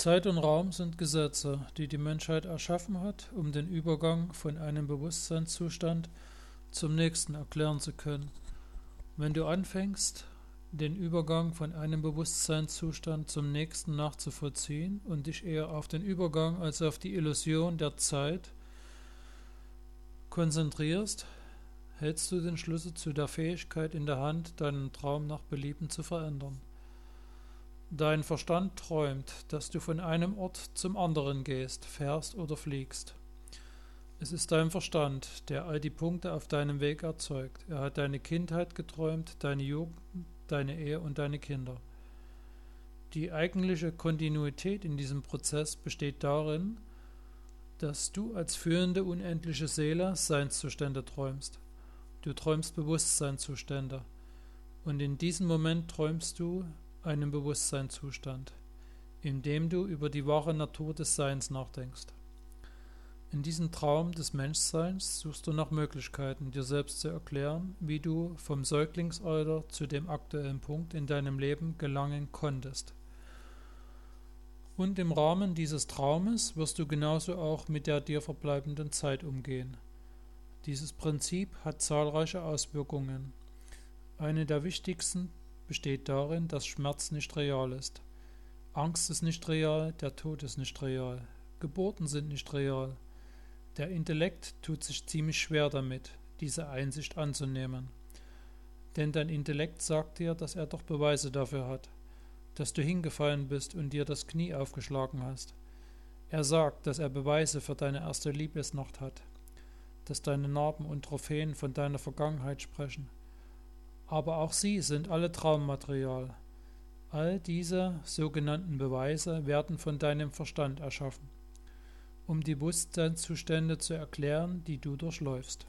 Zeit und Raum sind Gesetze, die die Menschheit erschaffen hat, um den Übergang von einem Bewusstseinszustand zum nächsten erklären zu können. Wenn du anfängst, den Übergang von einem Bewusstseinszustand zum nächsten nachzuvollziehen und dich eher auf den Übergang als auf die Illusion der Zeit konzentrierst, hältst du den Schlüssel zu der Fähigkeit in der Hand, deinen Traum nach Belieben zu verändern. Dein Verstand träumt, dass du von einem Ort zum anderen gehst, fährst oder fliegst. Es ist dein Verstand, der all die Punkte auf deinem Weg erzeugt. Er hat deine Kindheit geträumt, deine Jugend, deine Ehe und deine Kinder. Die eigentliche Kontinuität in diesem Prozess besteht darin, dass du als führende unendliche Seele Seinszustände träumst. Du träumst Bewusstseinszustände. Und in diesem Moment träumst du einen Bewusstseinszustand, in dem du über die wahre Natur des Seins nachdenkst. In diesem Traum des Menschseins suchst du nach Möglichkeiten, dir selbst zu erklären, wie du vom Säuglingsalter zu dem aktuellen Punkt in deinem Leben gelangen konntest. Und im Rahmen dieses Traumes wirst du genauso auch mit der dir verbleibenden Zeit umgehen. Dieses Prinzip hat zahlreiche Auswirkungen. Eine der wichtigsten besteht darin, dass Schmerz nicht real ist. Angst ist nicht real, der Tod ist nicht real, Geburten sind nicht real. Der Intellekt tut sich ziemlich schwer damit, diese Einsicht anzunehmen. Denn dein Intellekt sagt dir, dass er doch Beweise dafür hat, dass du hingefallen bist und dir das Knie aufgeschlagen hast. Er sagt, dass er Beweise für deine erste Liebesnacht hat, dass deine Narben und Trophäen von deiner Vergangenheit sprechen aber auch sie sind alle Traummaterial. All diese sogenannten Beweise werden von deinem Verstand erschaffen, um die Bewusstseinszustände zu erklären, die du durchläufst.